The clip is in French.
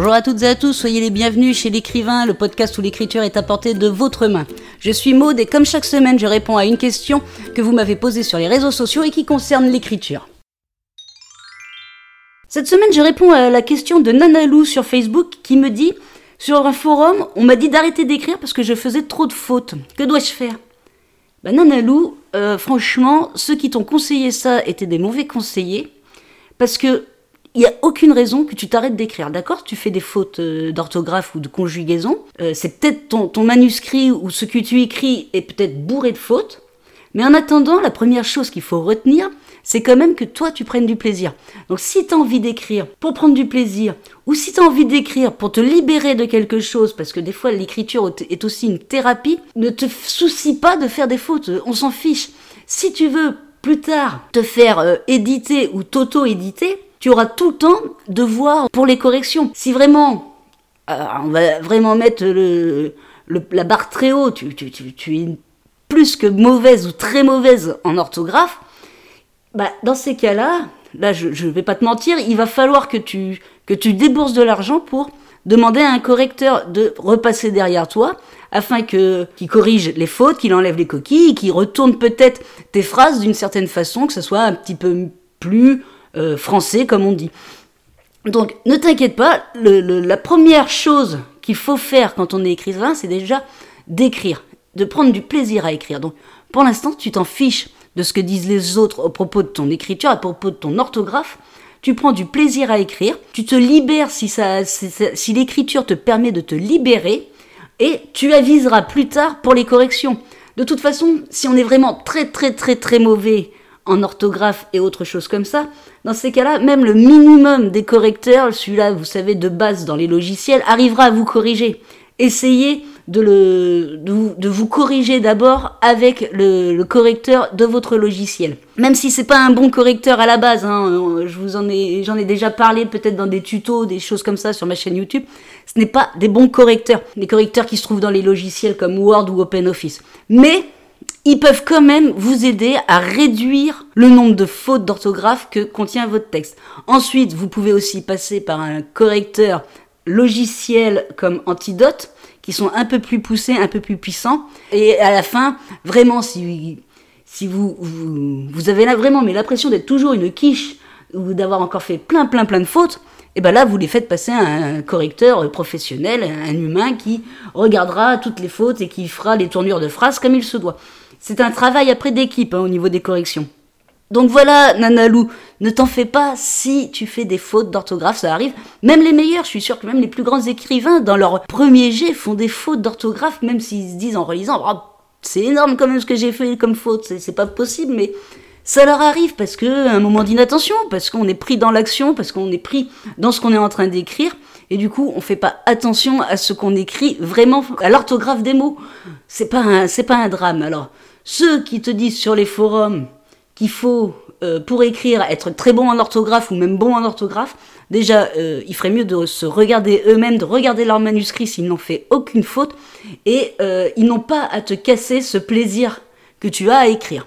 Bonjour à toutes et à tous, soyez les bienvenus chez l'écrivain, le podcast où l'écriture est apportée de votre main. Je suis Maude et comme chaque semaine, je réponds à une question que vous m'avez posée sur les réseaux sociaux et qui concerne l'écriture. Cette semaine, je réponds à la question de Nanalou sur Facebook qui me dit Sur un forum, on m'a dit d'arrêter d'écrire parce que je faisais trop de fautes. Que dois-je faire? Ben Nanalou, euh, franchement, ceux qui t'ont conseillé ça étaient des mauvais conseillers parce que il n'y a aucune raison que tu t'arrêtes d'écrire, d'accord? Tu fais des fautes euh, d'orthographe ou de conjugaison. Euh, c'est peut-être ton, manuscrit ou ce que tu écris est peut-être bourré de fautes. Mais en attendant, la première chose qu'il faut retenir, c'est quand même que toi, tu prennes du plaisir. Donc si tu as envie d'écrire pour prendre du plaisir, ou si tu as envie d'écrire pour te libérer de quelque chose, parce que des fois l'écriture est aussi une thérapie, ne te soucie pas de faire des fautes, on s'en fiche. Si tu veux plus tard te faire euh, éditer ou t'auto-éditer, tu auras tout le temps de voir pour les corrections. Si vraiment, euh, on va vraiment mettre la barre très haut, tu es plus que mauvaise ou très mauvaise en orthographe, bah, dans ces cas-là, là, je ne vais pas te mentir, il va falloir que tu, que tu débourses de l'argent pour demander à un correcteur de repasser derrière toi afin que qu'il corrige les fautes, qu'il enlève les coquilles, qu'il retourne peut-être tes phrases d'une certaine façon, que ce soit un petit peu plus euh, français comme on dit. Donc ne t'inquiète pas, la première chose qu'il faut faire quand on est écrivain, c'est déjà d'écrire, de prendre du plaisir à écrire. Donc pour l'instant, tu t'en fiches de ce que disent les autres au propos de ton écriture, à propos de ton orthographe. Tu prends du plaisir à écrire, tu te libères si, ça, si, l'écriture te permet de te libérer, et tu aviseras plus tard pour les corrections. De toute façon, si on est vraiment très très très très mauvais en orthographe et autre chose comme ça, dans ces cas-là, même le minimum des correcteurs, celui-là, vous savez, de base dans les logiciels, arrivera à vous corriger. Essayez de, le, de, vous corriger d'abord avec le, correcteur de votre logiciel. Même si c'est pas un bon correcteur à la base, hein, je vous en ai, j'en ai déjà parlé peut-être dans des tutos, des choses comme ça sur ma chaîne YouTube. Ce n'est pas des bons correcteurs, des correcteurs qui se trouvent dans les logiciels comme Word ou OpenOffice. Mais ils peuvent quand même vous aider à réduire le nombre de fautes d'orthographe que contient votre texte. Ensuite, vous pouvez aussi passer par un correcteur logiciel comme Antidote qui sont un peu plus poussés, un peu plus puissants. Et à la fin, vraiment, si, vous, avez là vraiment mais l'impression d'être toujours une quiche ou d'avoir encore fait plein, plein, plein de fautes, et ben là, vous les faites passer à un correcteur professionnel, un humain qui regardera toutes les fautes et qui fera les tournures de phrases comme il se doit. C'est un travail après d'équipe hein, au niveau des corrections. Donc voilà, Nanalou, ne t'en fais pas si tu fais des fautes d'orthographe, ça arrive. Même les meilleurs, je suis sûr que même les plus grands écrivains, dans leur premier jet, font des fautes d'orthographe, même s'ils se disent en relisant, oh, c'est énorme quand même ce que j'ai fait comme faute, c'est pas possible, mais ça leur arrive parce que un moment d'inattention, parce qu'on est pris dans l'action, parce qu'on est pris dans ce qu'on est en train d'écrire, et du coup on fait pas attention à ce qu'on écrit vraiment, à l'orthographe des mots. C'est pas c'est pas un drame. Alors ceux qui te disent sur les forums qu'il faut, euh, pour écrire, être très bon en orthographe ou même bon en orthographe, déjà, euh, il ferait mieux de se regarder eux-mêmes, de regarder leur manuscrit s'ils n'ont fait aucune faute, et euh, ils n'ont pas à te casser ce plaisir que tu as à écrire.